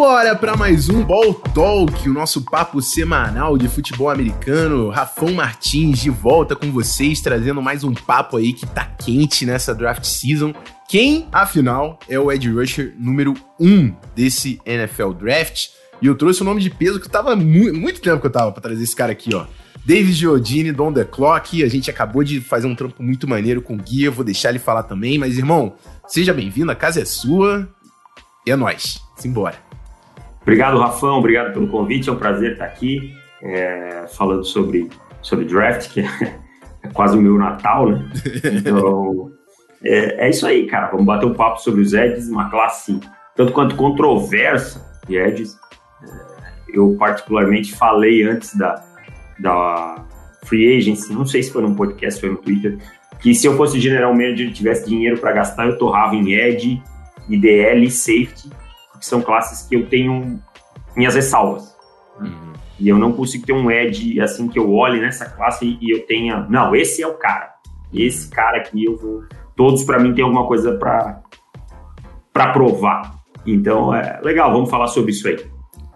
Simbora para mais um Ball Talk, o nosso papo semanal de futebol americano. Rafão Martins de volta com vocês, trazendo mais um papo aí que tá quente nessa draft season. Quem, afinal, é o Ed Rusher número 1 um desse NFL Draft? E eu trouxe o nome de peso que tava mu muito tempo que eu tava pra trazer esse cara aqui, ó. David Giordini, Don The Clock. A gente acabou de fazer um trampo muito maneiro com o Guia, vou deixar ele falar também. Mas, irmão, seja bem-vindo, a casa é sua. E é nóis. Simbora. Obrigado, Rafão. Obrigado pelo convite. É um prazer estar aqui é, falando sobre, sobre draft, que é, quase o meu Natal, né? Então, é, é, isso aí, cara. Vamos bater um papo sobre os Eds, uma classe tanto quanto controversa de Eds. É, eu, particularmente, falei antes da, da Free Agency, não sei se foi num podcast ou no Twitter, que se eu fosse general manager e tivesse dinheiro para gastar, eu torrava em Ed, IDL e Safety são classes que eu tenho minhas ressalvas. Uhum. E eu não consigo ter um edge assim que eu olhe nessa classe e eu tenha, não, esse é o cara. Esse cara aqui eu vou. Todos para mim tem alguma coisa para para provar. Então é legal, vamos falar sobre isso aí.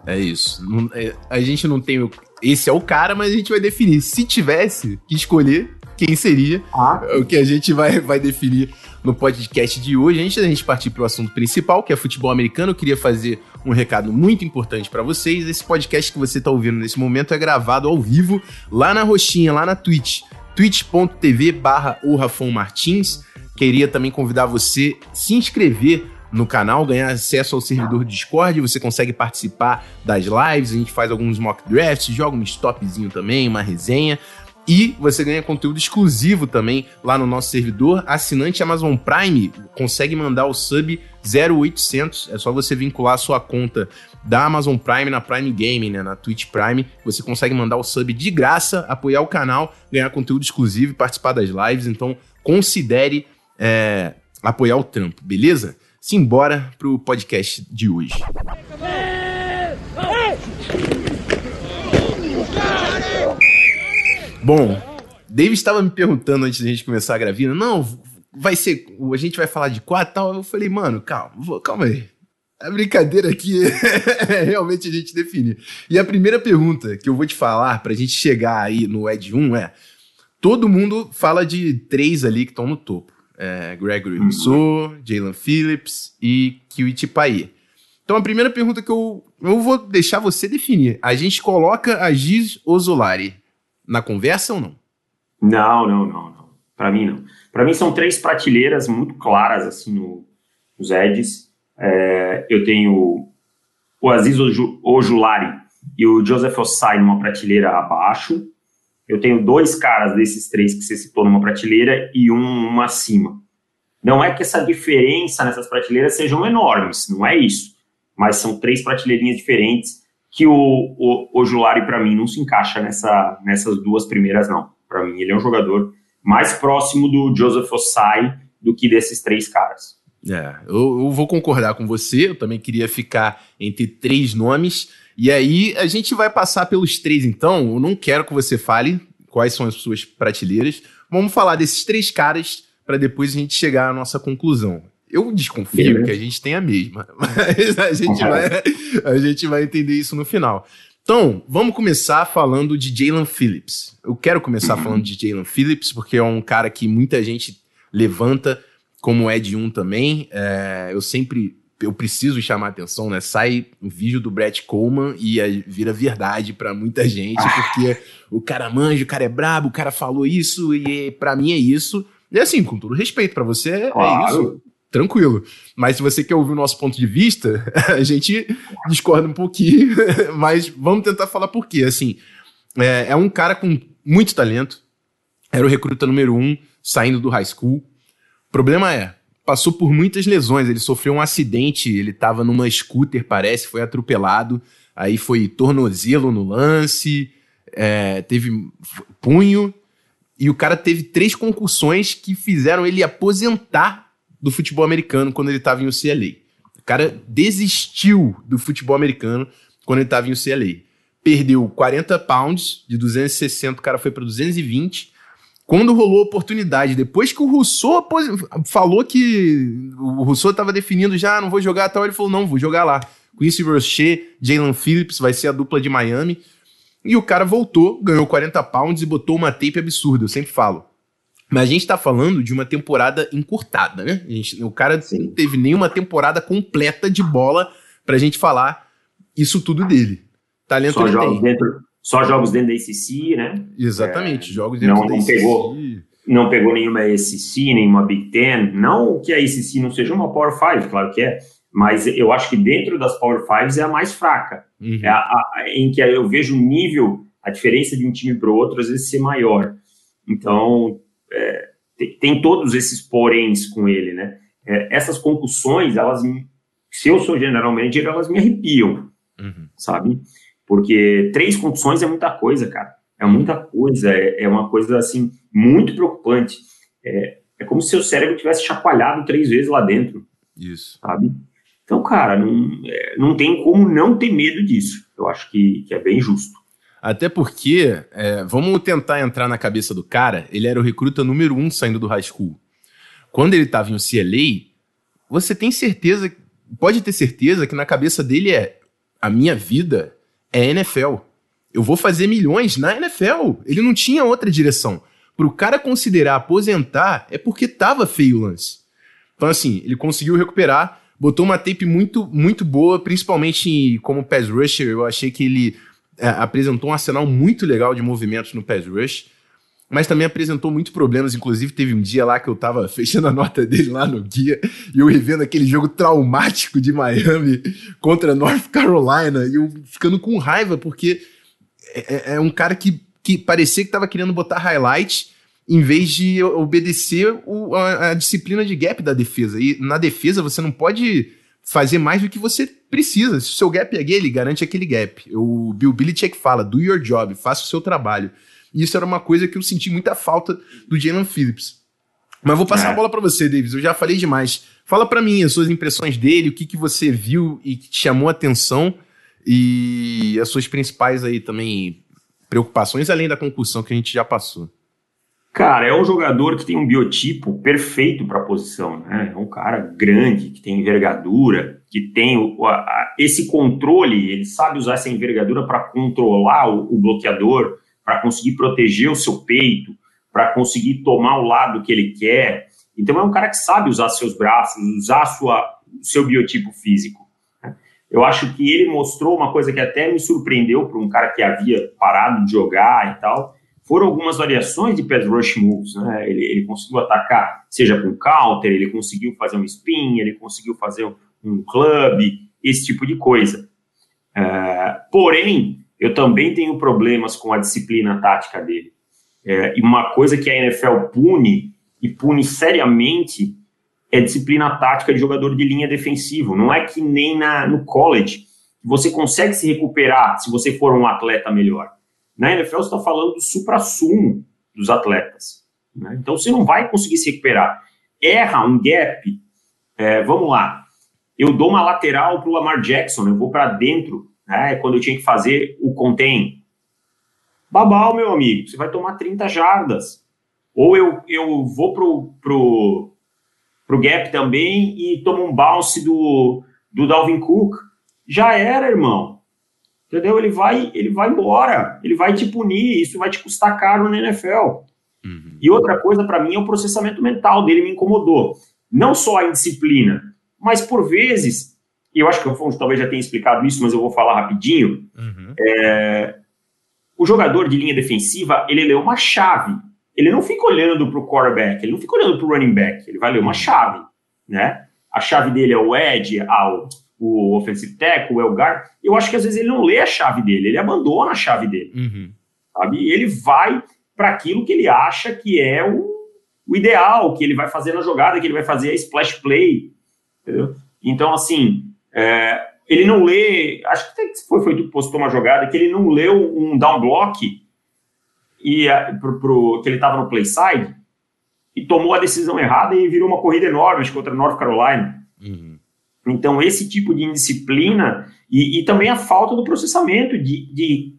É isso. É, a gente não tem. Esse é o cara, mas a gente vai definir. Se tivesse que escolher quem seria, ah. o que a gente vai, vai definir no podcast de hoje. Antes da gente partir para o assunto principal, que é futebol americano, eu queria fazer um recado muito importante para vocês. Esse podcast que você está ouvindo nesse momento é gravado ao vivo lá na Roxinha, lá na Twitch, twitch.tv barra Martins. Queria também convidar você a se inscrever no canal, ganhar acesso ao servidor Discord, você consegue participar das lives, a gente faz alguns mock drafts, joga um stopzinho também, uma resenha. E você ganha conteúdo exclusivo também lá no nosso servidor. Assinante Amazon Prime consegue mandar o sub 0800. É só você vincular a sua conta da Amazon Prime na Prime Gaming, né, na Twitch Prime. Você consegue mandar o sub de graça, apoiar o canal, ganhar conteúdo exclusivo e participar das lives. Então considere é, apoiar o trampo, beleza? Simbora pro podcast de hoje. Bom, David estava me perguntando antes da gente começar a gravar, não, vai ser, a gente vai falar de quatro e tal. Eu falei, mano, calma, calma aí. A brincadeira aqui é realmente a gente definir. E a primeira pergunta que eu vou te falar pra gente chegar aí no Ed 1 é: todo mundo fala de três ali que estão no topo. É, Gregory uhum. Rousseau, Jalen Phillips e Kiwiti Paye. Então a primeira pergunta que eu, eu vou deixar você definir. A gente coloca a Giz Ozolari na conversa ou não? Não, não, não, não. Para mim não. Para mim são três prateleiras muito claras assim no, nos Eds. É, eu tenho o Aziz Ojulari e o Joseph Ossai numa prateleira abaixo. Eu tenho dois caras desses três que você citou numa prateleira e um uma acima. Não é que essa diferença nessas prateleiras sejam enormes, não é isso. Mas são três prateleirinhas diferentes que o, o, o Julari, para mim, não se encaixa nessa, nessas duas primeiras, não. Para mim, ele é um jogador mais próximo do Joseph Ossai do que desses três caras. É, eu, eu, vou concordar com você, eu também queria ficar entre três nomes, e aí a gente vai passar pelos três então, eu não quero que você fale quais são as suas prateleiras, vamos falar desses três caras para depois a gente chegar à nossa conclusão. Eu desconfio que a gente tem a mesma, mas a gente, vai, a gente vai entender isso no final. Então, vamos começar falando de Jalen Phillips. Eu quero começar falando de Jalen Phillips, porque é um cara que muita gente levanta, como é de um também. É, eu sempre eu preciso chamar atenção, né? Sai um vídeo do Brett Coleman e vira verdade para muita gente, porque o cara manja, o cara é brabo, o cara falou isso e para mim é isso. E assim, com todo respeito para você, é claro. é isso tranquilo. Mas se você quer ouvir o nosso ponto de vista, a gente discorda um pouquinho, mas vamos tentar falar por quê. Assim, é, é, um cara com muito talento, era o recruta número um, saindo do high school. Problema é, passou por muitas lesões, ele sofreu um acidente, ele estava numa scooter, parece, foi atropelado, aí foi tornozelo no lance, é, teve punho, e o cara teve três concussões que fizeram ele aposentar do futebol americano quando ele estava em UCLA. O cara desistiu do futebol americano quando ele estava em UCLA. Perdeu 40 pounds, de 260 o cara foi para 220. Quando rolou a oportunidade, depois que o Rousseau falou que o Rousseau estava definindo já, ah, não vou jogar tal, ele falou, não, vou jogar lá. Quincy Rocher, Jalen Phillips vai ser a dupla de Miami. E o cara voltou, ganhou 40 pounds e botou uma tape absurda, eu sempre falo. Mas a gente tá falando de uma temporada encurtada, né? Gente, o cara Sim. não teve nenhuma temporada completa de bola pra gente falar isso tudo dele. Talento só jogos tem. Dentro, só jogos dentro da ACC, né? Exatamente, é, jogos dentro não, da ACC. Pegou, não pegou nenhuma ACC, nenhuma Big Ten. Não que a ACC não seja uma Power 5, claro que é. Mas eu acho que dentro das Power 5 é a mais fraca. Uhum. É a, a, em que eu vejo o nível, a diferença de um time para o outro, às vezes ser maior. Então, é, tem, tem, todos esses poréns com ele, né? É, essas concussões, elas, se eu sou general manager, elas me arrepiam, uhum. sabe? Porque três concussões é muita coisa, cara. É muita coisa, é, é uma coisa, assim, muito preocupante. É, é como se seu cérebro tivesse chacoalhado três vezes lá dentro. Isso. Sabe? Então, cara, não, é, não tem como não ter medo disso. Eu acho que, que é bem justo. Até porque, é, vamos tentar entrar na cabeça do cara, ele era o recruta número um saindo do high school. Quando ele estava em UCLA, você tem certeza, pode ter certeza que na cabeça dele é: a minha vida é NFL. Eu vou fazer milhões na NFL. Ele não tinha outra direção. Para o cara considerar aposentar, é porque tava feio o lance. Então, assim, ele conseguiu recuperar, botou uma tape muito, muito boa, principalmente como pass rusher. Eu achei que ele é, apresentou um arsenal muito legal de movimentos no pass rush, mas também apresentou muitos problemas. Inclusive, teve um dia lá que eu tava fechando a nota dele lá no guia e eu revendo aquele jogo traumático de Miami contra North Carolina e eu ficando com raiva, porque é, é, é um cara que, que parecia que tava querendo botar highlight em vez de obedecer o, a, a disciplina de gap da defesa. E na defesa você não pode fazer mais do que você precisa. Se o seu gap é gay, ele garante aquele gap. O Bill Belichick fala, do your job, faça o seu trabalho. E isso era uma coisa que eu senti muita falta do Jalen Phillips. Mas vou passar é. a bola para você, Davis. Eu já falei demais. Fala para mim as suas impressões dele, o que, que você viu e que te chamou a atenção e as suas principais aí também preocupações, além da concussão que a gente já passou. Cara, é um jogador que tem um biotipo perfeito para a posição, né? É um cara grande, que tem envergadura, que tem o, a, esse controle, ele sabe usar essa envergadura para controlar o, o bloqueador, para conseguir proteger o seu peito, para conseguir tomar o lado que ele quer. Então é um cara que sabe usar seus braços, usar sua, seu biotipo físico. Né? Eu acho que ele mostrou uma coisa que até me surpreendeu para um cara que havia parado de jogar e tal, foram algumas variações de pass rush moves, né? Ele, ele, conseguiu atacar, seja com counter, ele conseguiu fazer um spin, ele conseguiu fazer um club, esse tipo de coisa. É, porém, eu também tenho problemas com a disciplina tática dele. É, e uma coisa que a NFL pune, e pune seriamente, é disciplina tática de jogador de linha defensivo. Não é que nem na, no college, você consegue se recuperar se você for um atleta melhor. Na NFL, você está falando do supra-sumo dos atletas. Né? Então, você não vai conseguir se recuperar. Erra um gap, é, vamos lá, eu dou uma lateral para o Lamar Jackson, eu vou para dentro, né, quando eu tinha que fazer o contain. Babal, meu amigo, você vai tomar 30 jardas. Ou eu, eu vou pro, pro, pro gap também e tomo um bounce do, do Dalvin Cook. Já era, irmão. Entendeu? Ele vai, ele vai embora, ele vai te punir, isso vai te custar caro na NFL. Uhum. E outra coisa para mim é o processamento mental dele me incomodou. Não só a indisciplina, mas por vezes, e eu acho que o Afonso talvez já tenha explicado isso, mas eu vou falar rapidinho. Uhum. É, o jogador de linha defensiva, ele lê uma chave. Ele não fica olhando para o quarterback, ele não fica olhando para o running back, ele vai ler uma uhum. chave, né? A chave dele é o edge, ao o offensive tackle, o Elgar, eu acho que às vezes ele não lê a chave dele, ele abandona a chave dele. Uhum. Sabe? E ele vai para aquilo que ele acha que é o, o, ideal, que ele vai fazer na jogada, que ele vai fazer a splash play. Entendeu? Então, assim, é, ele não lê. Acho que foi, foi tu que postou uma jogada que ele não leu um down block e, pro, pro, que ele estava no play side e tomou a decisão errada e virou uma corrida enorme contra North Carolina. Uhum. Então, esse tipo de indisciplina e, e também a falta do processamento de, de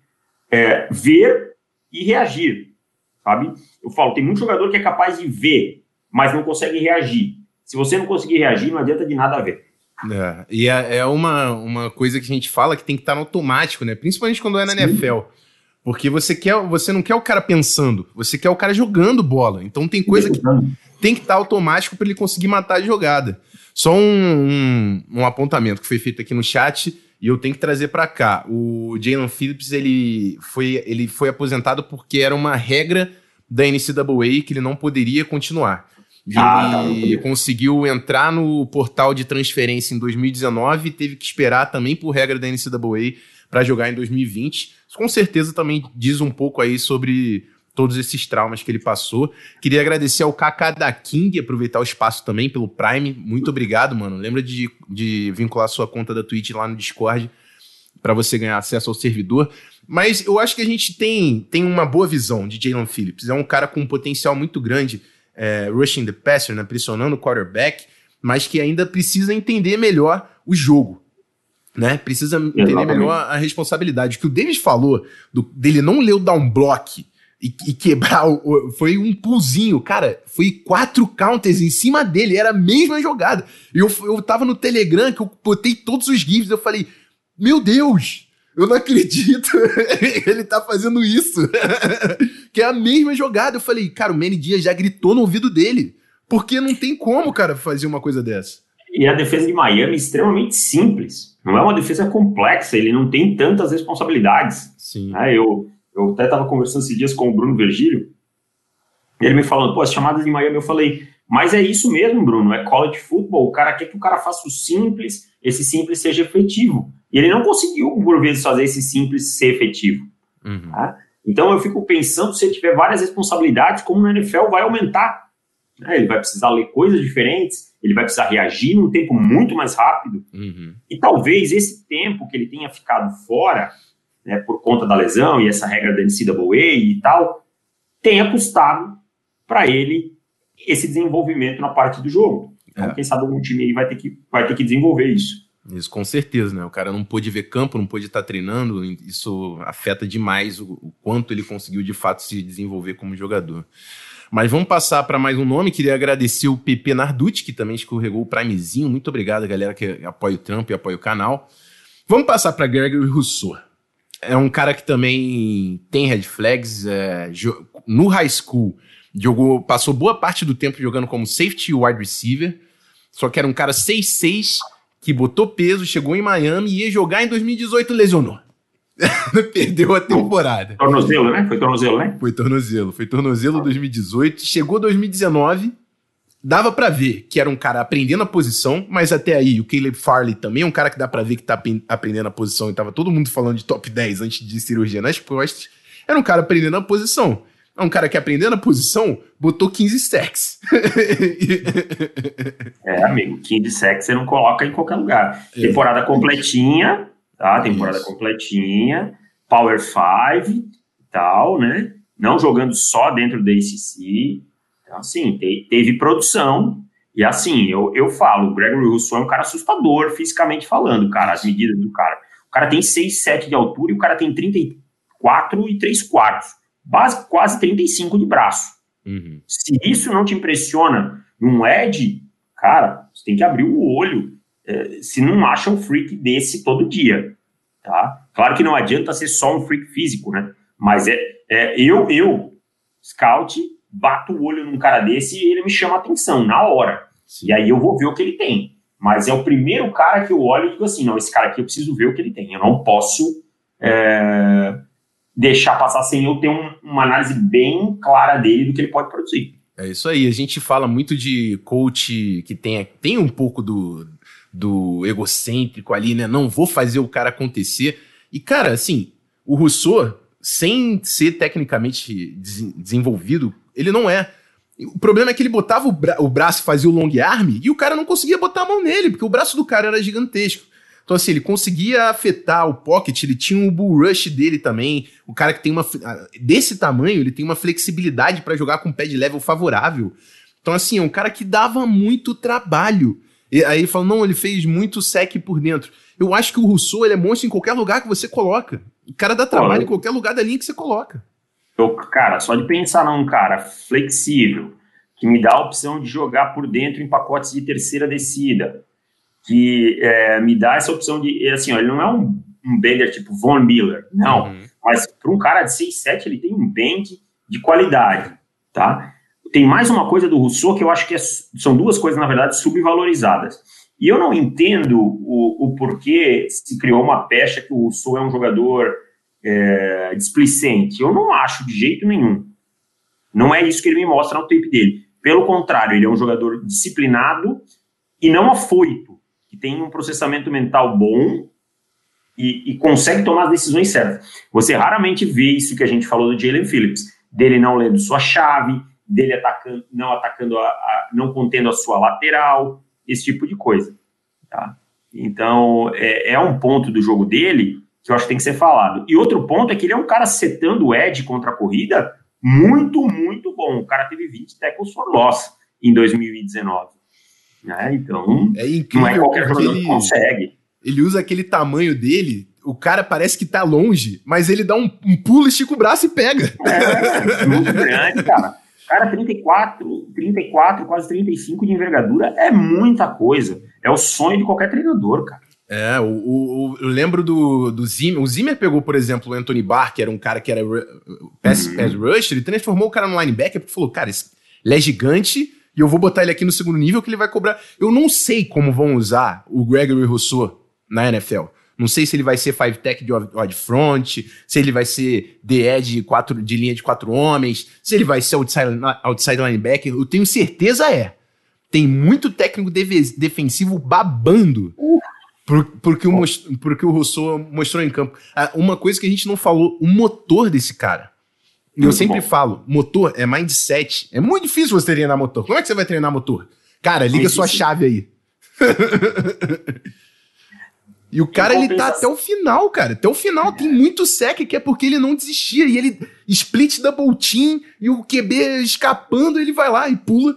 é, ver e reagir, sabe? Eu falo, tem muito jogador que é capaz de ver, mas não consegue reagir. Se você não conseguir reagir, não adianta de nada ver. É, e é, é, uma, uma coisa que a gente fala que tem que estar no automático, né? Principalmente quando é na Sim. NFL. Porque você quer, você não quer o cara pensando, você quer o cara jogando bola. Então tem coisa que tem que estar automático para ele conseguir matar a jogada. Só um, um, um, apontamento que foi feito aqui no chat e eu tenho que trazer para cá. O Jalen Phillips ele foi, ele foi aposentado porque era uma regra da NCAA que ele não poderia continuar. Ah, ele tá, conseguiu entrar no portal de transferência em 2019 e teve que esperar também por regra da NCAA para jogar em 2020. Isso com certeza também diz um pouco aí sobre todos esses traumas que ele passou. Queria agradecer ao Kaká da King, aproveitar o espaço também pelo Prime. Muito obrigado, mano. Lembra de, de vincular sua conta da Twitch lá no Discord para você ganhar acesso ao servidor. Mas eu acho que a gente tem, tem uma boa visão de Jalen Phillips. É um cara com um potencial muito grande, é, rushing the passer, né, pressionando o quarterback, mas que ainda precisa entender melhor o jogo. Né? Precisa entender Exatamente. melhor a responsabilidade. O que o Davis falou do, dele não ler o down block e, e quebrar o, foi um pulzinho, cara. Foi quatro counters em cima dele, era a mesma jogada. Eu, eu tava no Telegram que eu botei todos os GIFs, eu falei, meu Deus, eu não acredito, ele tá fazendo isso. que é a mesma jogada. Eu falei, cara, o Manny Dias já gritou no ouvido dele. Porque não tem como, cara, fazer uma coisa dessa. E a defesa de Miami é extremamente simples. Não é uma defesa complexa, ele não tem tantas responsabilidades. Sim. É, eu, eu até estava conversando esses dias com o Bruno Virgílio, e ele me falando, pô, as chamadas de Miami, eu falei, mas é isso mesmo, Bruno, é college football, o cara quer que o cara faça o simples, esse simples seja efetivo. E ele não conseguiu, por vezes, fazer esse simples ser efetivo. Uhum. Tá? Então eu fico pensando, se ele tiver várias responsabilidades, como no NFL vai aumentar. Né? Ele vai precisar ler coisas diferentes, ele vai precisar reagir num tempo muito mais rápido. Uhum. E talvez esse tempo que ele tenha ficado fora né, por conta da lesão e essa regra da NCAA e tal, tenha custado para ele esse desenvolvimento na parte do jogo. Então, é. quem sabe algum time aí vai ter que, vai ter que desenvolver isso. Isso, com certeza, né? O cara não pôde ver campo, não pôde estar treinando, isso afeta demais o, o quanto ele conseguiu de fato se desenvolver como jogador. Mas vamos passar para mais um nome. Queria agradecer o PP Narducci, que também escorregou o Primezinho. Muito obrigado, galera, que apoia o Trump e apoia o canal. Vamos passar para Gregory Rousseau é um cara que também tem red flags. É, no high school, jogou, passou boa parte do tempo jogando como safety wide receiver. Só que era um cara 6'6 que botou peso, chegou em Miami e ia jogar em 2018 lesionou. Perdeu a temporada. Tornozelo, né? Foi tornozelo, né? Foi tornozelo. Foi tornozelo 2018. Chegou 2019 dava para ver que era um cara aprendendo a posição, mas até aí o Caleb Farley também é um cara que dá para ver que tá aprendendo a posição e tava todo mundo falando de top 10 antes de cirurgia nas costas. Era um cara aprendendo a posição. É um cara que aprendendo a posição botou 15 sacks. é, amigo, 15 sacks você não coloca em qualquer lugar. É. Temporada completinha, tá? Temporada Isso. completinha, Power 5 e tal, né? Não jogando só dentro da ACC. Então, assim, te, teve produção. E assim, eu, eu falo, o Gregory Rousseau é um cara assustador, fisicamente falando, cara, as medidas do cara. O cara tem 6, 7 de altura e o cara tem 34 e 3 quartos. Base, quase 35 de braço. Uhum. Se isso não te impressiona num Ed, cara, você tem que abrir o olho. É, se não acha um freak desse todo dia. Tá? Claro que não adianta ser só um freak físico, né? Mas é, é eu, eu, scout, bato o olho num cara desse e ele me chama a atenção na hora. Sim. E aí eu vou ver o que ele tem. Mas é o primeiro cara que eu olho e digo assim: não, esse cara aqui eu preciso ver o que ele tem. Eu não posso é, deixar passar sem eu ter um, uma análise bem clara dele do que ele pode produzir. É isso aí. A gente fala muito de coach que tem, tem um pouco do, do egocêntrico ali, né? Não vou fazer o cara acontecer. E, cara, assim, o Rousseau, sem ser tecnicamente desenvolvido ele não é. O problema é que ele botava o, bra o braço e fazia o long arm e o cara não conseguia botar a mão nele, porque o braço do cara era gigantesco. Então, assim, ele conseguia afetar o pocket, ele tinha um bull rush dele também. O cara que tem uma. Desse tamanho, ele tem uma flexibilidade para jogar com pé de level favorável. Então, assim, é um cara que dava muito trabalho. E aí ele falou: não, ele fez muito sec por dentro. Eu acho que o Rousseau ele é monstro em qualquer lugar que você coloca. O cara dá trabalho em qualquer lugar da linha que você coloca. Eu, cara, só de pensar num cara flexível, que me dá a opção de jogar por dentro em pacotes de terceira descida, que é, me dá essa opção de, assim, ó, ele não é um, um bender tipo Von Miller, não, uhum. mas para um cara de 6'7", ele tem um bend de qualidade, tá? Tem mais uma coisa do Rousseau que eu acho que é, são duas coisas, na verdade, subvalorizadas. E eu não entendo o, o porquê se criou uma pecha que o Rousseau é um jogador é, displicente. Eu não acho de jeito nenhum. Não é isso que ele me mostra no tape dele. Pelo contrário, ele é um jogador disciplinado e não afoito, que tem um processamento mental bom e, e consegue tomar as decisões certas. Você raramente vê isso que a gente falou do Jalen Phillips, dele não lendo sua chave, dele atacando, não atacando, a, a, não contendo a sua lateral, esse tipo de coisa. Tá? Então, é, é, um ponto do jogo dele que eu acho que tem que ser falado. E outro ponto é que ele é um cara setando o Ed contra a corrida muito, muito bom. O cara teve 20 tackles for loss em 2019. Né? Então, é incrível não é qualquer jogador ele, que consegue. Ele usa aquele tamanho dele, o cara parece que tá longe, mas ele dá um, um pulo, estica o braço e pega. É, é muito grande, cara. Cara, 34, 34, quase 35 de envergadura é muita coisa. É o sonho de qualquer treinador, cara. É, o, o, eu lembro do, do Zimmer. O Zimmer pegou, por exemplo, o Anthony Barr, que era um cara que era pass, uhum. pass rush, ele transformou o cara no linebacker porque falou: cara, ele é gigante e eu vou botar ele aqui no segundo nível que ele vai cobrar. Eu não sei como vão usar o Gregory Rousseau na NFL. Não sei se ele vai ser five tech de odd front, se ele vai ser DE de, quatro, de linha de quatro homens, se ele vai ser outside, outside linebacker. Eu tenho certeza é. Tem muito técnico defensivo babando por, porque, o, porque o Rousseau mostrou em campo. Ah, uma coisa que a gente não falou, o motor desse cara. Eu sempre bom. falo, motor é mindset. É muito difícil você treinar motor. Como é que você vai treinar motor? Cara, liga sua chave aí. E o cara, ele tá até o final, cara. Até o final. Tem muito sec que é porque ele não desistia. E ele split double team e o QB escapando, ele vai lá e pula.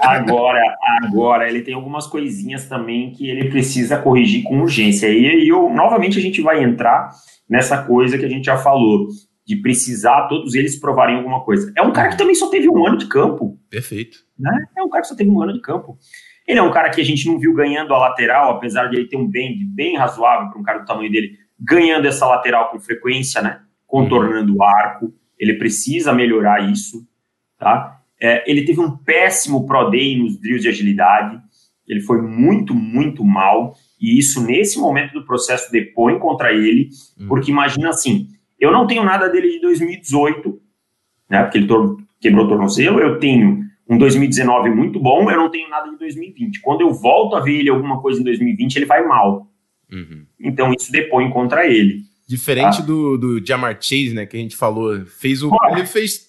agora, agora, ele tem algumas coisinhas também que ele precisa corrigir com urgência. E aí, eu, novamente, a gente vai entrar nessa coisa que a gente já falou, de precisar todos eles provarem alguma coisa. É um cara que também só teve um ano de campo. Perfeito. Né? É um cara que só teve um ano de campo. Ele é um cara que a gente não viu ganhando a lateral, apesar de ele ter um bend bem razoável para um cara do tamanho dele, ganhando essa lateral com frequência, né? Contornando o arco. Ele precisa melhorar isso, tá? É, ele teve um péssimo Pro Day nos drills de agilidade. Ele foi muito, muito mal. E isso, nesse momento do processo, depõe contra ele. Uhum. Porque imagina assim, eu não tenho nada dele de 2018, né? Porque ele quebrou o tornozelo. Eu tenho um 2019 muito bom, eu não tenho nada de 2020. Quando eu volto a ver ele alguma coisa em 2020, ele vai mal. Uhum. Então isso depõe contra ele. Diferente tá? do, do Jamar Chase, né, que a gente falou, fez o, ele fez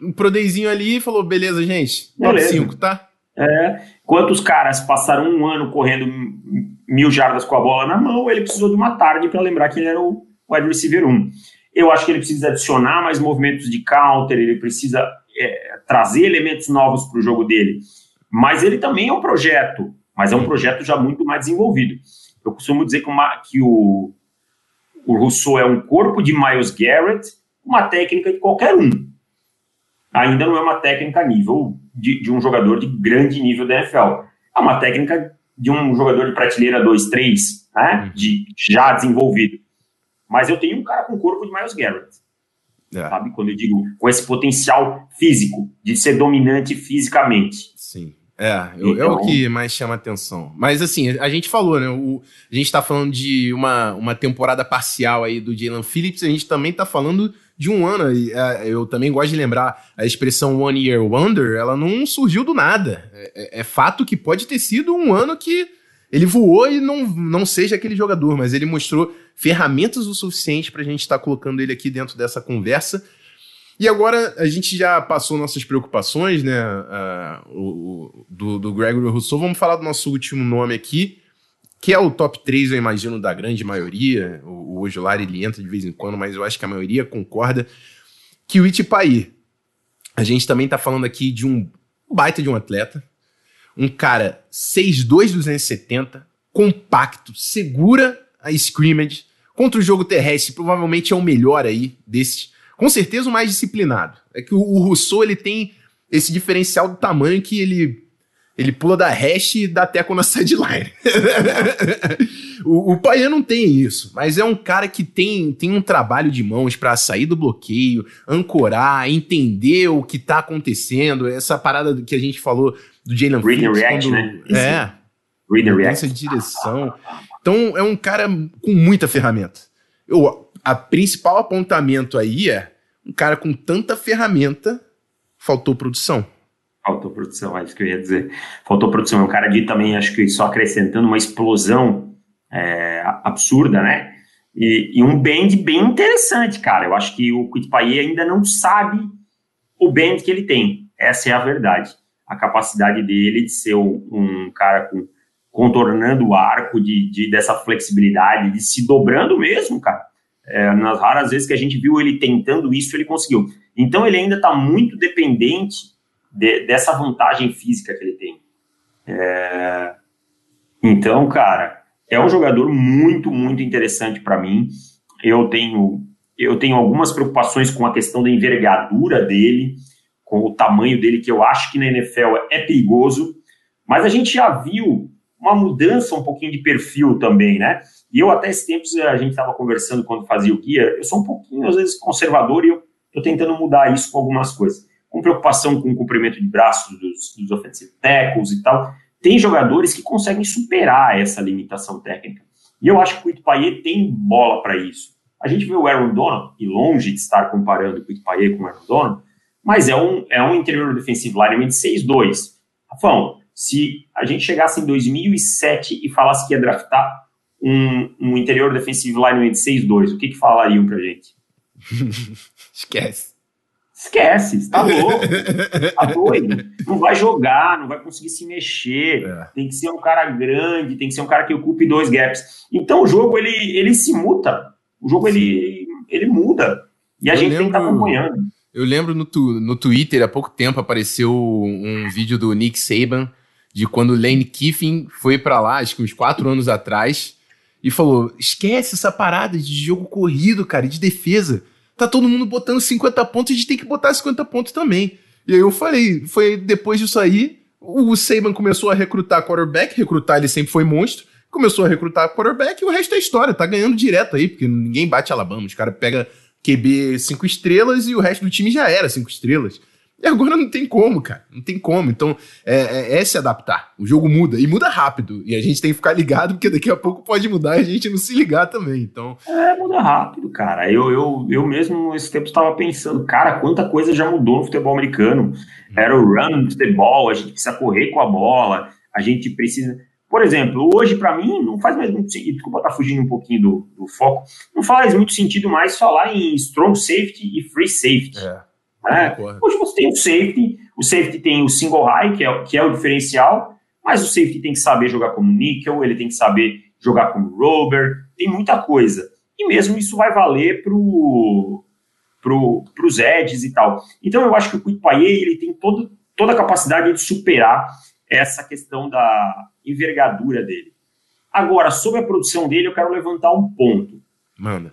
um prodeizinho ali e falou, beleza, gente, top 5, tá? É, quantos caras passaram um ano correndo mil jardas com a bola na mão, ele precisou de uma tarde para lembrar que ele era o wide receiver 1. Eu acho que ele precisa adicionar mais movimentos de counter, ele precisa é, trazer elementos novos para o jogo dele. Mas ele também é um projeto, mas é um projeto já muito mais desenvolvido. Eu costumo dizer que, uma, que o, o Rousseau é um corpo de Miles Garrett, uma técnica de qualquer um. Ainda não é uma técnica a nível de, de um jogador de grande nível da NFL. É uma técnica de um jogador de prateleira 2, 3, né? de, já desenvolvido. Mas eu tenho um cara com corpo de Miles Garrett. É. Sabe? Quando eu digo com esse potencial físico, de ser dominante fisicamente. Sim. É, eu, então, é o então- que mais chama atenção. Mas assim, a gente falou, né? O, a gente tá falando de uma, uma temporada parcial aí do Jalen Phillips, a gente também tá falando de um ano. É, eu também gosto de lembrar a expressão One Year Wonder, ela não surgiu do nada. É, é, é fato que pode ter sido um ano que ele voou e não, não seja aquele jogador, mas ele mostrou ferramentas o suficiente para a gente estar tá colocando ele aqui dentro dessa conversa. E agora a gente já passou nossas preocupações, né? Uh, o, do, do Gregory Rousseau. Vamos falar do nosso último nome aqui, que é o top 3, eu imagino, da grande maioria. O, o Ojular ele entra de vez em quando, mas eu acho que a maioria concorda. Que o Itipaí. A gente também está falando aqui de um baita de um atleta, um cara 6'2", 270, compacto, segura a scrimmage, contra o jogo terrestre, provavelmente é o melhor aí desses. Com certeza o mais disciplinado. É que o, o Rousseau, ele tem esse diferencial do tamanho que ele Ele pula da hash e dá teco na sideline. o, o Paia não tem isso, mas é um cara que tem, tem um trabalho de mãos para sair do bloqueio, ancorar, entender o que tá acontecendo. Essa parada que a gente falou do Jalen Phillips. React, quando, né? É. Read and react. Essa direção. Então, é um cara com muita ferramenta. Eu, a principal apontamento aí é um cara com tanta ferramenta, faltou produção. Faltou produção, é isso que eu ia dizer. Faltou produção. É um cara de também, acho que só acrescentando uma explosão é, absurda, né? E, e, um bend bem interessante, cara. Eu acho que o Quitpaye ainda não sabe o bend que ele tem. Essa é a verdade. A capacidade dele de ser um, um cara com, contornando o arco, de, de, dessa flexibilidade, de se dobrando mesmo, cara. É, nas raras vezes que a gente viu ele tentando isso, ele conseguiu. Então ele ainda está muito dependente de, dessa vantagem física que ele tem. É... Então, cara, é um jogador muito, muito interessante para mim. Eu tenho, eu tenho algumas preocupações com a questão da envergadura dele, com o tamanho dele, que eu acho que na NFL é perigoso, mas a gente já viu uma mudança um pouquinho de perfil também, né? E eu até esse tempo a gente estava conversando quando fazia o guia, eu sou um pouquinho às vezes conservador e eu estou tentando mudar isso com algumas coisas com preocupação com o comprimento de braços dos, dos offensive tackles e tal. Tem jogadores que conseguem superar essa limitação técnica. E eu acho que o Itupaie tem bola para isso. A gente vê o Aaron Donald, e longe de estar comparando o Itupaie com o Aaron Donald, mas é um, é um interior defensivo lineman de 6'2". Rafão, se a gente chegasse em 2007 e falasse que ia draftar um, um interior defensivo lineman de 6'2", o que que falariam pra gente? Esquece. Esquece, está louco, tá doido. Não vai jogar, não vai conseguir se mexer. É. Tem que ser um cara grande, tem que ser um cara que ocupe dois gaps. Então o jogo ele, ele se muta. O jogo ele, ele muda. E a eu gente lembro, tem que estar tá acompanhando. Eu lembro no, tu, no Twitter, há pouco tempo, apareceu um vídeo do Nick Saban de quando o Lane Kiffin foi para lá, acho que uns quatro anos atrás, e falou: esquece essa parada de jogo corrido, cara, de defesa tá todo mundo botando 50 pontos, a gente tem que botar 50 pontos também. E aí eu falei, foi depois disso aí, o Saban começou a recrutar quarterback, recrutar ele sempre foi monstro, começou a recrutar quarterback e o resto é história, tá ganhando direto aí, porque ninguém bate Alabama, os caras pegam QB 5 estrelas e o resto do time já era 5 estrelas. E agora não tem como, cara. Não tem como. Então, é, é, é, se adaptar. O jogo muda. E muda rápido. E a gente tem que ficar ligado, porque daqui a pouco pode mudar e a gente não se ligar também. Então. É, muda rápido, cara. Eu, eu, eu mesmo, esse tempo, estava pensando, cara, quanta coisa já mudou no futebol americano. Hum. Era o run no futebol, a gente precisa correr com a bola, a gente precisa. Por exemplo, hoje, para mim, não faz mais muito sentido. Desculpa estar tá fugindo um pouquinho do, do foco. Não faz muito sentido mais falar em strong safety e free safety. É. Né? Hoje você tem o safety, o safety tem o single high, que é, que é o diferencial, mas o safety tem que saber jogar como nickel, ele tem que saber jogar como rover, tem muita coisa. E mesmo isso vai valer para pro, os edges e tal. Então eu acho que o Quick ele tem todo, toda a capacidade de superar essa questão da envergadura dele. Agora, sobre a produção dele, eu quero levantar um ponto. Manda.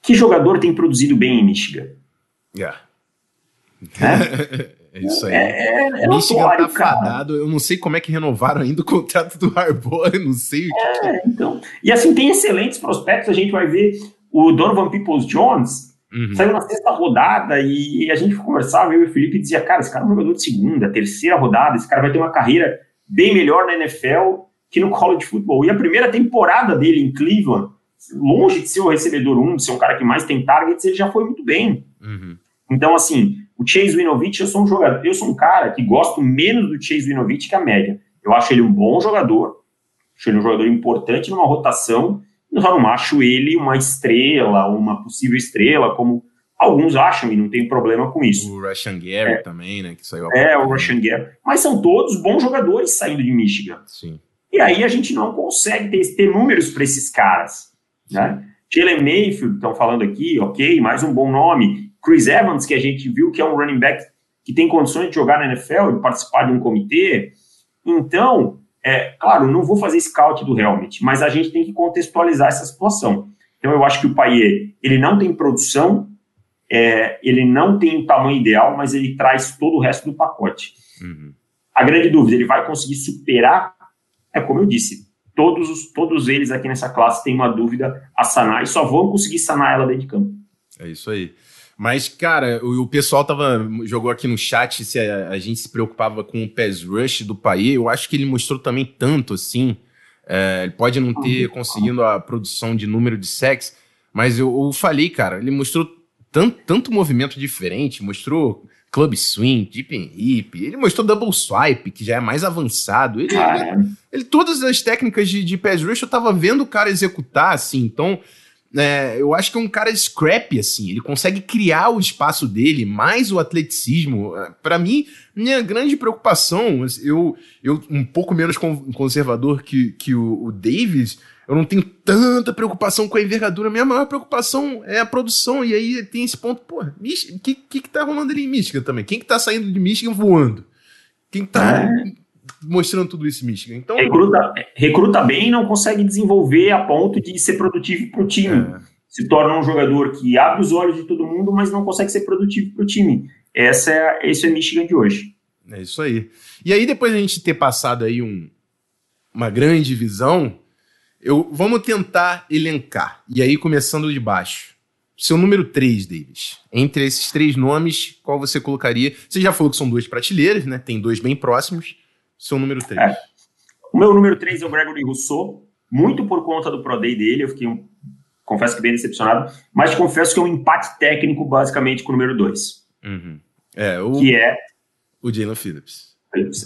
Que jogador tem produzido bem em Michigan? Yeah. É, é isso aí. É, é, é Michigan tá fadado. Eu não sei como é que renovaram ainda o contrato do Harbaugh, eu não sei. O é, então. E assim, tem excelentes prospectos. A gente vai ver o Donovan Peoples Jones. Uhum. Saiu na sexta rodada e a gente conversava, eu e o Felipe dizia, cara, esse cara é um jogador de segunda, terceira rodada, esse cara vai ter uma carreira bem melhor na NFL que no college football. E a primeira temporada dele em Cleveland, longe de ser o recebedor um, de ser um cara que mais tem targets, ele já foi muito bem. Uhum. Então, assim, o Chase Winovich, eu sou um jogador, eu sou um cara que gosto menos do Chase Winovich que a média. Eu acho ele um bom jogador, acho ele um jogador importante numa rotação, eu só não acho ele uma estrela, uma possível estrela, como alguns acham, e não tem problema com isso. O Russian Gary é. também, né, que saiu É, o Russian Gary. Mas são todos bons jogadores saindo de Michigan. Sim. E aí a gente não consegue ter, ter números para esses caras, né? Jalen Mayfield, estão falando aqui, ok, mais um bom nome. Chris Evans, que a gente viu que é um running back que tem condições de jogar na NFL, de participar de um comitê. Então, é, claro, não vou fazer scout do Helmet, mas a gente tem que contextualizar essa situação. Então, eu acho que o Paier, ele não tem produção, é, ele não tem o tamanho ideal, mas ele traz todo o resto do pacote. Uhum. A grande dúvida, ele vai conseguir superar? É como eu disse, todos, os, todos eles aqui nessa classe têm uma dúvida a sanar e só vão conseguir sanar ela dentro de campo. É isso aí. Mas, cara, o, o, pessoal tava, jogou aqui no chat se a, a, gente se preocupava com o pass rush do Paê. Eu acho que ele mostrou também tanto assim. É, ele pode não ter conseguido a produção de número de sacks, mas eu, eu falei, cara, ele mostrou tanto, tanto movimento diferente, mostrou club swing, deep and hip, ele mostrou double swipe, que já é mais avançado. Ele, ele, ele todas as técnicas de, de pass rush eu tava vendo o cara executar, assim, então é, eu acho que é um cara scrappy, assim. Ele consegue criar o espaço dele, mais o atleticismo. É, para mim, minha grande preocupação, assim, eu, eu um pouco menos conservador que, que o, o Davis, eu não tenho tanta preocupação com a envergadura. Minha maior preocupação é a produção. E aí tem esse ponto, pô, o que, que, que tá rolando ali em Michigan também? Quem que tá saindo de Michigan voando? Quem tá. É mostrando tudo isso Michigan. Então, recruta, recruta bem e não consegue desenvolver a ponto de ser produtivo para o time. É. Se torna um jogador que abre os olhos de todo mundo, mas não consegue ser produtivo para o time. Essa é, esse é Michigan de hoje. É isso aí. E aí, depois de a gente ter passado aí um, uma grande visão, eu, vamos tentar elencar. E aí, começando de baixo. Seu número 3, Davis. Entre esses três nomes, qual você colocaria? Você já falou que são duas prateleiras, né? Tem dois bem próximos seu número 3. É. O meu número 3 é o Gregory Rousseau, muito por conta do Pro Day dele, eu fiquei, um, confesso que bem decepcionado, mas confesso que é um empate técnico basicamente com o número 2. Uhum. É, o, que é o Jalen Phillips.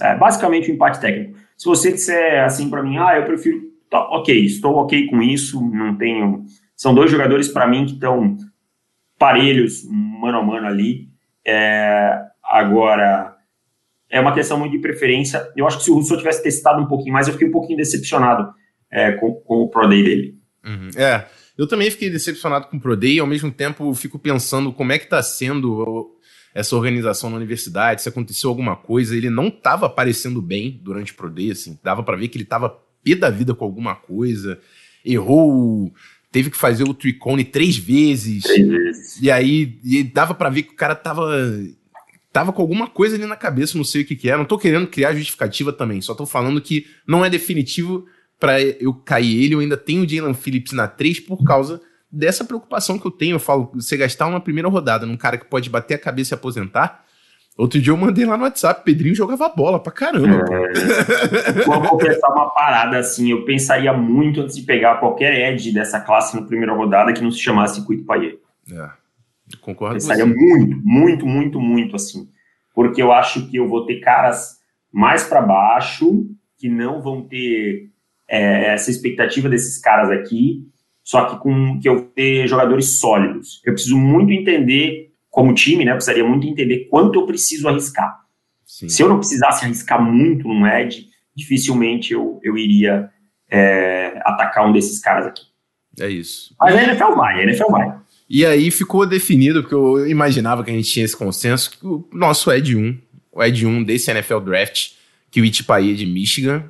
É basicamente um empate técnico. Se você disser assim para mim, ah, eu prefiro, tá, ok, estou ok com isso, não tenho. São dois jogadores para mim que estão parelhos, mano a mano ali. É, agora, é uma questão muito de preferência. Eu acho que se o Russo tivesse testado um pouquinho mais, eu fiquei um pouquinho decepcionado é, com, com, o Pro Day dele. Uhum. É, eu também fiquei decepcionado com o Pro Day e ao mesmo tempo fico pensando como é que está sendo essa organização na universidade, se aconteceu alguma coisa. Ele não estava aparecendo bem durante o Pro Day, assim, dava para ver que ele estava pé da vida com alguma coisa, errou teve que fazer o tricone três vezes. Três vezes. E aí e dava para ver que o cara tava tava com alguma coisa ali na cabeça, não sei o que que é. Não tô querendo criar justificativa também, só tô falando que não é definitivo para eu cair ele. Eu ainda tenho o Jalen Phillips na 3 por causa dessa preocupação que eu tenho. Eu falo, você gastar uma primeira rodada num cara que pode bater a cabeça e aposentar. Outro dia eu mandei lá no WhatsApp, Pedrinho jogava bola pra caramba. É, vou confessar uma parada assim, eu pensaria muito antes de pegar qualquer edge dessa classe na primeira rodada que não se chamasse Circuito Paier. É. Concordo Pensaria muito, muito, muito, muito assim. Porque eu acho que eu vou ter caras mais para baixo, que não vão ter é, essa expectativa desses caras aqui, só que com que eu ter jogadores sólidos. Eu preciso muito entender, como time, né? Eu precisaria muito entender quanto eu preciso arriscar. Sim. Se eu não precisasse arriscar muito no Edge, dificilmente eu, eu iria é, atacar um desses caras aqui. É isso. Mas a NFL vai, a NFL vai. E aí ficou definido, porque eu imaginava que a gente tinha esse consenso, que o nosso Ed 1, o Ed 1 desse NFL Draft, que o Itipaí é de Michigan,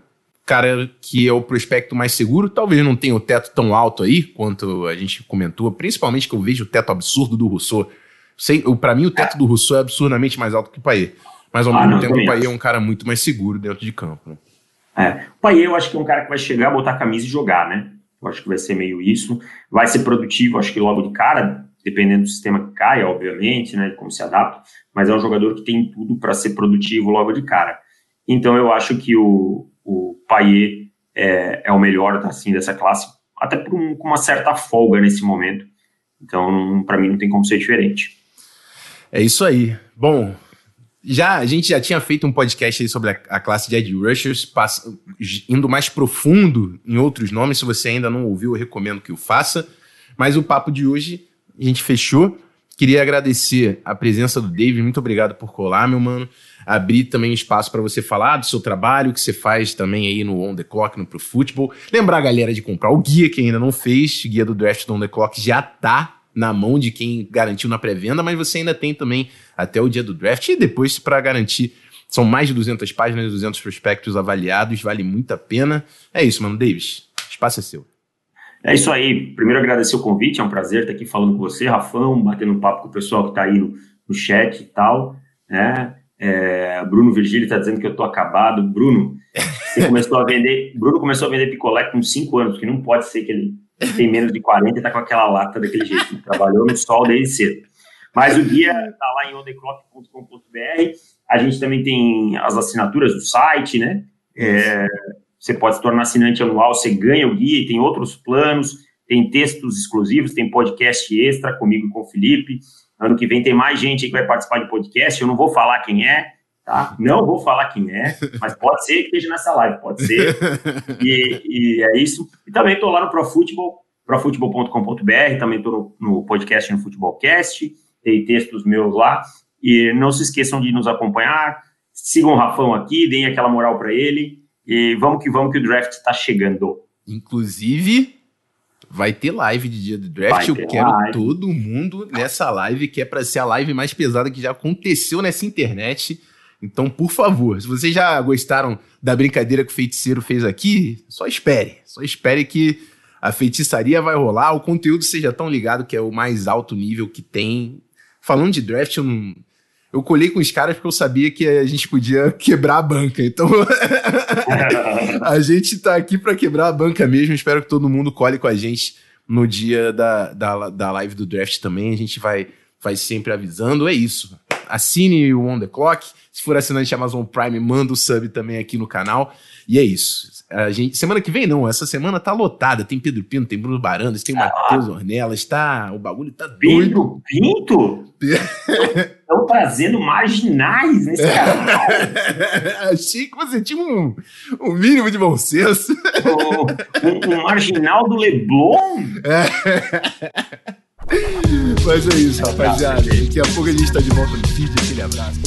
cara que é o prospecto mais seguro, talvez não tenha o teto tão alto aí, quanto a gente comentou, principalmente que eu vejo o teto absurdo do Rousseau. Sei, para mim o teto do Rousseau é absurdamente mais alto que o Paê. Mas ao ah, mesmo tempo o Paê é um cara muito mais seguro dentro de campo. Né? É, o Paê eu acho que é um cara que vai chegar, botar a camisa e jogar, né? Eu acho que vai ser meio isso. Vai ser produtivo, acho que logo de cara, dependendo do sistema que caia, obviamente, né, como se adapta, mas é um jogador que tem tudo para ser produtivo logo de cara. Então eu acho que o, o Paier é, é o melhor assim, dessa classe, até por um, com uma certa folga nesse momento. Então, para mim, não tem como ser diferente. É isso aí. Bom, já a gente já tinha feito um podcast sobre a, a classe de Ed Rushers, pass, indo mais profundo em outros nomes. Se você ainda não ouviu, eu recomendo que o faça. Mas o papo de hoje a gente fechou. Queria agradecer a presença do David. Muito obrigado por colar, meu mano. Abrir também espaço para você falar do seu trabalho, que você faz também aí no On The Clock, no Pro Football. Lembrar a galera de comprar o guia que ainda não fez. Guia do Draft do On The Clock já tá na mão de quem garantiu na pré-venda, mas você ainda tem também até o dia do draft e depois para garantir. São mais de 200 páginas, 200 prospectos avaliados, vale muito a pena. É isso, mano. Davis, espaço é seu. É isso aí. Primeiro agradecer o convite, é um prazer estar aqui falando com você, Rafão, batendo um papo com o pessoal que está aí no, no, chat e tal. Né? É, Bruno Virgílio está dizendo que eu tô acabado. Bruno, você começou a vender. Bruno começou a vender picolé com 5 anos, que não pode ser que ele tem menos de 40 e tá com aquela lata daquele jeito. Ele trabalhou no sol desde cedo. Mas o guia está lá em ondeclock.com.br. A gente também tem as assinaturas do site, né? É, você pode se tornar assinante anual, você ganha o guia, tem outros planos, tem textos exclusivos, tem podcast extra comigo e com o Felipe. Ano que vem tem mais gente que vai participar de podcast. Eu não vou falar quem é, tá? Não vou falar quem é, mas pode ser que esteja nessa live, pode ser. E, e é isso. E também estou lá no ProFootball, profutebol.com.br, também estou no, no, podcast no Futebolcast, tem textos meus lá. E não se esqueçam de nos acompanhar, sigam o Rafão aqui, deem aquela moral para ele. E vamos que vamos que o draft está chegando. Inclusive, vai ter live de dia do draft. Eu quero live. todo mundo nessa live, que é para ser a live mais pesada que já aconteceu nessa internet. Então, por favor, se vocês já gostaram da brincadeira que o feiticeiro fez aqui, só espere. Só espere que a feitiçaria vai rolar, o conteúdo seja tão ligado que é o mais alto nível que tem. Falando de draft, eu não, eu colhei com os caras porque eu sabia que a gente podia quebrar a banca. Então, a gente tá aqui para quebrar a banca mesmo. Espero que todo mundo colhe com a gente no dia da, da, da live do draft também. A gente vai, vai sempre avisando. É isso. Assine o On The Clock. Se for assinante Amazon Prime, manda o sub também aqui no canal. E é isso. A gente, semana que vem não, essa semana tá lotada. Tem Pedro Pinto, tem Bruno Barandas, tem ah, Matheus Ornelas, tá, o bagulho tá doido. Pedro Pinto? Estão trazendo marginais nesse canal. Achei que você tinha um, um mínimo de bom senso. um, um marginal do Leblon? É. Mas é isso, rapaziada. Daqui a pouco a gente tá de volta no vídeo. Aquele abraço.